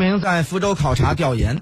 名在福州考察调研。